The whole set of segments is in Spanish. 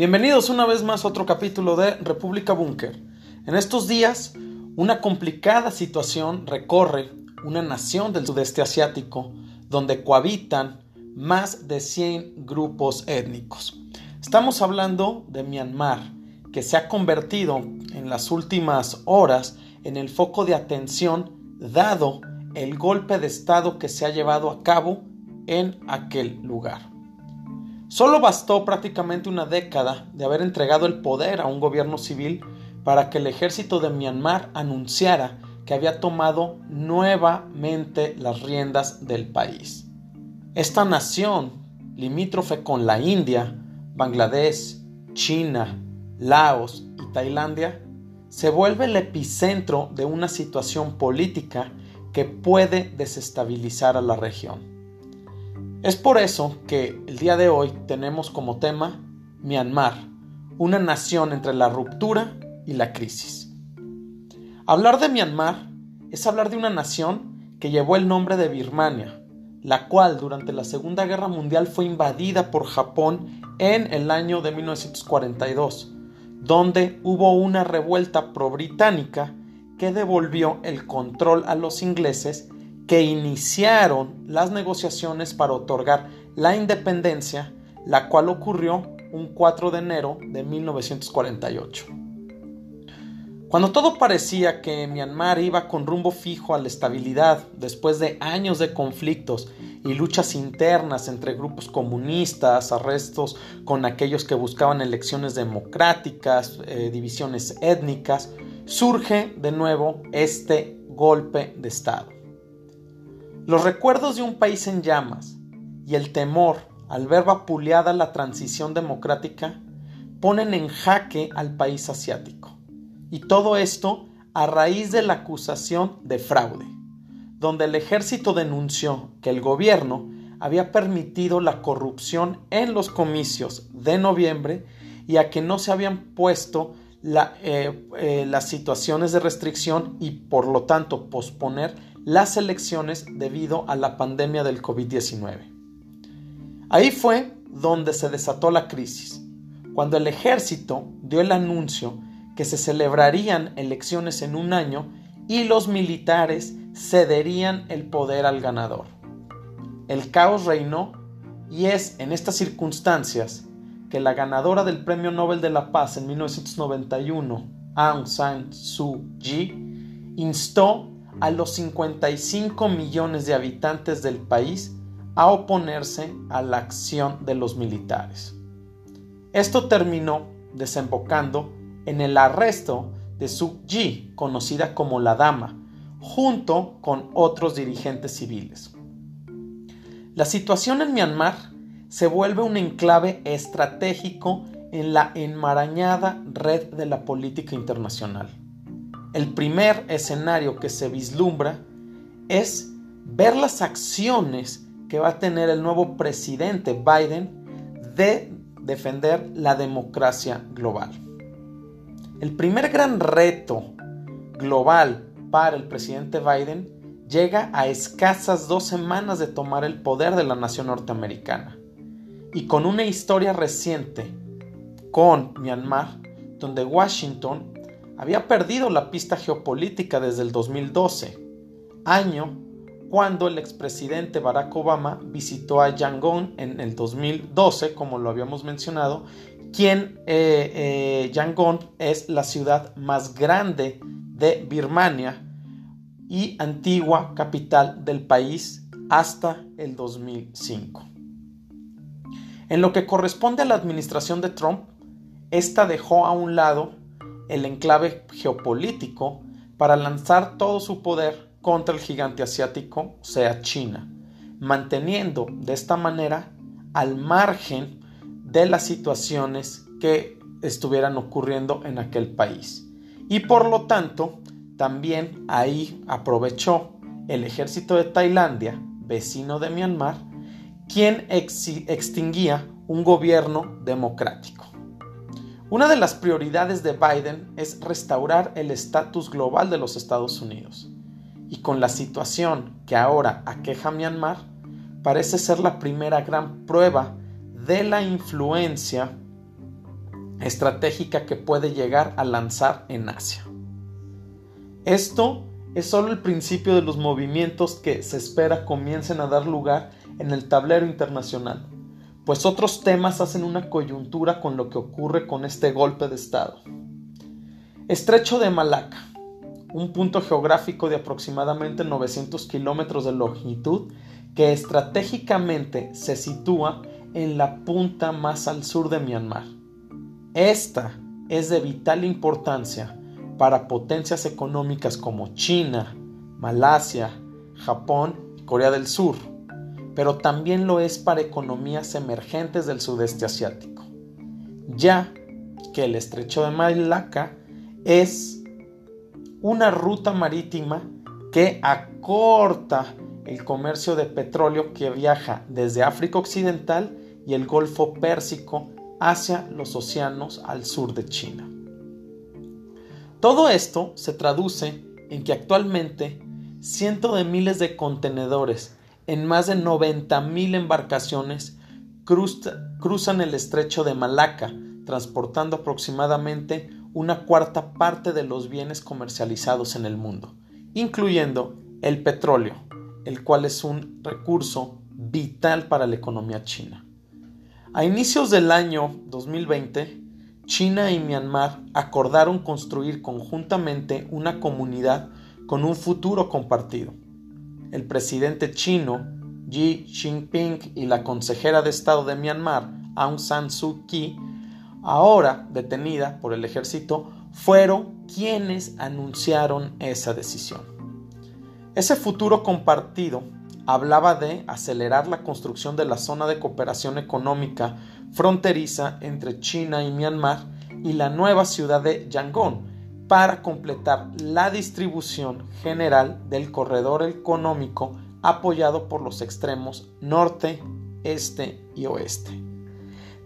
Bienvenidos una vez más a otro capítulo de República Búnker. En estos días, una complicada situación recorre una nación del sudeste asiático donde cohabitan más de 100 grupos étnicos. Estamos hablando de Myanmar, que se ha convertido en las últimas horas en el foco de atención dado el golpe de Estado que se ha llevado a cabo en aquel lugar. Solo bastó prácticamente una década de haber entregado el poder a un gobierno civil para que el ejército de Myanmar anunciara que había tomado nuevamente las riendas del país. Esta nación, limítrofe con la India, Bangladesh, China, Laos y Tailandia, se vuelve el epicentro de una situación política que puede desestabilizar a la región. Es por eso que el día de hoy tenemos como tema Myanmar, una nación entre la ruptura y la crisis. Hablar de Myanmar es hablar de una nación que llevó el nombre de Birmania, la cual durante la Segunda Guerra Mundial fue invadida por Japón en el año de 1942, donde hubo una revuelta pro-británica que devolvió el control a los ingleses que iniciaron las negociaciones para otorgar la independencia, la cual ocurrió un 4 de enero de 1948. Cuando todo parecía que Myanmar iba con rumbo fijo a la estabilidad después de años de conflictos y luchas internas entre grupos comunistas, arrestos con aquellos que buscaban elecciones democráticas, eh, divisiones étnicas, surge de nuevo este golpe de Estado. Los recuerdos de un país en llamas y el temor al ver vapuleada la transición democrática ponen en jaque al país asiático. Y todo esto a raíz de la acusación de fraude, donde el ejército denunció que el gobierno había permitido la corrupción en los comicios de noviembre y a que no se habían puesto eh, eh, las situaciones de restricción y por lo tanto posponer las elecciones debido a la pandemia del COVID-19. Ahí fue donde se desató la crisis, cuando el ejército dio el anuncio que se celebrarían elecciones en un año y los militares cederían el poder al ganador. El caos reinó y es en estas circunstancias que la ganadora del Premio Nobel de la Paz en 1991, Aung San Suu Kyi, instó a los 55 millones de habitantes del país a oponerse a la acción de los militares. Esto terminó desembocando en el arresto de Suu Kyi, conocida como la Dama, junto con otros dirigentes civiles. La situación en Myanmar se vuelve un enclave estratégico en la enmarañada red de la política internacional. El primer escenario que se vislumbra es ver las acciones que va a tener el nuevo presidente Biden de defender la democracia global. El primer gran reto global para el presidente Biden llega a escasas dos semanas de tomar el poder de la nación norteamericana y con una historia reciente con Myanmar, donde Washington había perdido la pista geopolítica desde el 2012, año cuando el expresidente Barack Obama visitó a Yangon en el 2012, como lo habíamos mencionado, quien eh, eh, Yangon es la ciudad más grande de Birmania y antigua capital del país hasta el 2005. En lo que corresponde a la administración de Trump, esta dejó a un lado el enclave geopolítico para lanzar todo su poder contra el gigante asiático, o sea, China, manteniendo de esta manera al margen de las situaciones que estuvieran ocurriendo en aquel país. Y por lo tanto, también ahí aprovechó el ejército de Tailandia, vecino de Myanmar, quien extinguía un gobierno democrático. Una de las prioridades de Biden es restaurar el estatus global de los Estados Unidos. Y con la situación que ahora aqueja Myanmar, parece ser la primera gran prueba de la influencia estratégica que puede llegar a lanzar en Asia. Esto es solo el principio de los movimientos que se espera comiencen a dar lugar en el tablero internacional, pues otros temas hacen una coyuntura con lo que ocurre con este golpe de Estado. Estrecho de Malaca, un punto geográfico de aproximadamente 900 kilómetros de longitud que estratégicamente se sitúa en la punta más al sur de Myanmar. Esta es de vital importancia para potencias económicas como China, Malasia, Japón y Corea del Sur, pero también lo es para economías emergentes del sudeste asiático, ya que el estrecho de Malaca es una ruta marítima que acorta el comercio de petróleo que viaja desde África Occidental y el Golfo Pérsico hacia los océanos al sur de China. Todo esto se traduce en que actualmente cientos de miles de contenedores en más de 90 mil embarcaciones cruzan el estrecho de Malaca, transportando aproximadamente una cuarta parte de los bienes comercializados en el mundo, incluyendo el petróleo, el cual es un recurso vital para la economía china. A inicios del año 2020, China y Myanmar acordaron construir conjuntamente una comunidad con un futuro compartido. El presidente chino, Xi Jinping, y la consejera de Estado de Myanmar, Aung San Suu Kyi, ahora detenida por el ejército, fueron quienes anunciaron esa decisión. Ese futuro compartido hablaba de acelerar la construcción de la zona de cooperación económica fronteriza entre China y Myanmar y la nueva ciudad de Yangon para completar la distribución general del corredor económico apoyado por los extremos norte, este y oeste.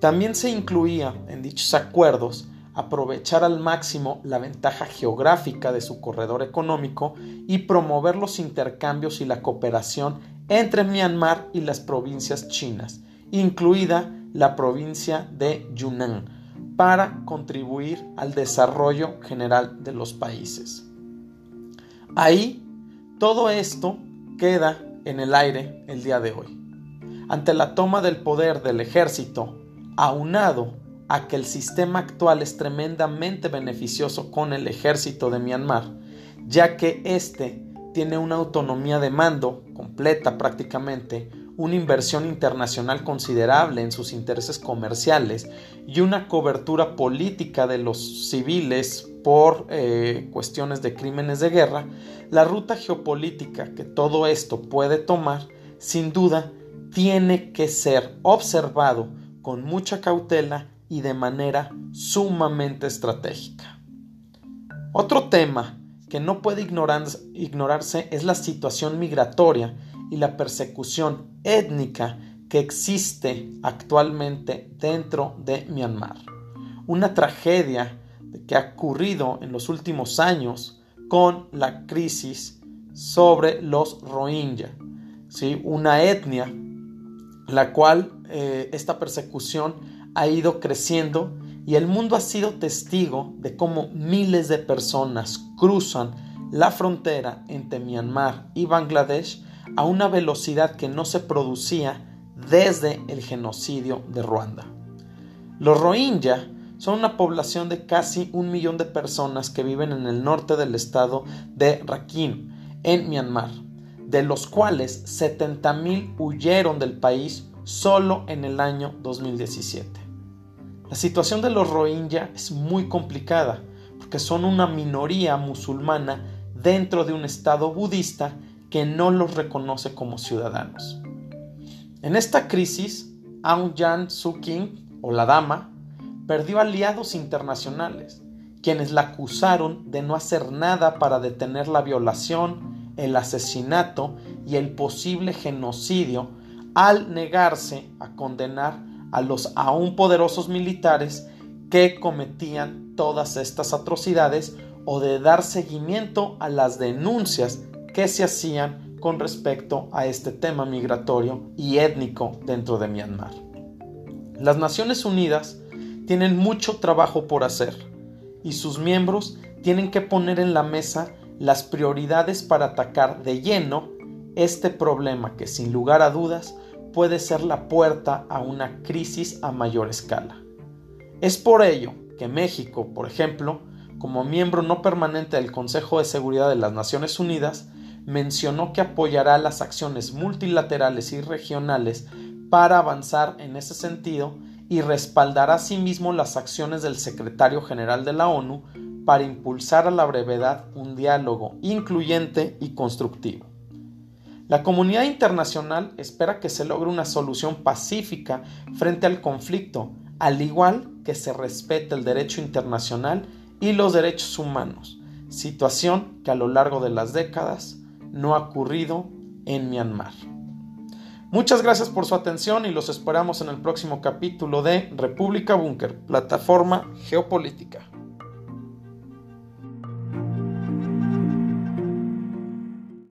También se incluía en dichos acuerdos aprovechar al máximo la ventaja geográfica de su corredor económico y promover los intercambios y la cooperación entre Myanmar y las provincias chinas, incluida la provincia de Yunnan, para contribuir al desarrollo general de los países. Ahí, todo esto queda en el aire el día de hoy. Ante la toma del poder del ejército aunado a que el sistema actual es tremendamente beneficioso con el ejército de Myanmar, ya que éste tiene una autonomía de mando completa prácticamente, una inversión internacional considerable en sus intereses comerciales y una cobertura política de los civiles por eh, cuestiones de crímenes de guerra, la ruta geopolítica que todo esto puede tomar, sin duda, tiene que ser observado con mucha cautela y de manera sumamente estratégica. Otro tema que no puede ignorarse es la situación migratoria y la persecución étnica que existe actualmente dentro de Myanmar. Una tragedia que ha ocurrido en los últimos años con la crisis sobre los Rohingya, ¿sí? una etnia la cual eh, esta persecución ha ido creciendo y el mundo ha sido testigo de cómo miles de personas cruzan la frontera entre Myanmar y Bangladesh a una velocidad que no se producía desde el genocidio de Ruanda. Los Rohingya son una población de casi un millón de personas que viven en el norte del estado de Rakhine, en Myanmar de los cuales 70.000 huyeron del país solo en el año 2017. La situación de los Rohingya es muy complicada porque son una minoría musulmana dentro de un estado budista que no los reconoce como ciudadanos. En esta crisis, Aung San Suu Kyi, o la dama, perdió aliados internacionales, quienes la acusaron de no hacer nada para detener la violación, el asesinato y el posible genocidio al negarse a condenar a los aún poderosos militares que cometían todas estas atrocidades o de dar seguimiento a las denuncias que se hacían con respecto a este tema migratorio y étnico dentro de Myanmar. Las Naciones Unidas tienen mucho trabajo por hacer y sus miembros tienen que poner en la mesa las prioridades para atacar de lleno este problema que sin lugar a dudas puede ser la puerta a una crisis a mayor escala. Es por ello que México, por ejemplo, como miembro no permanente del Consejo de Seguridad de las Naciones Unidas, mencionó que apoyará las acciones multilaterales y regionales para avanzar en ese sentido y respaldará asimismo las acciones del secretario general de la ONU para impulsar a la brevedad un diálogo incluyente y constructivo. La comunidad internacional espera que se logre una solución pacífica frente al conflicto, al igual que se respete el derecho internacional y los derechos humanos, situación que a lo largo de las décadas no ha ocurrido en Myanmar. Muchas gracias por su atención y los esperamos en el próximo capítulo de República Búnker, plataforma geopolítica.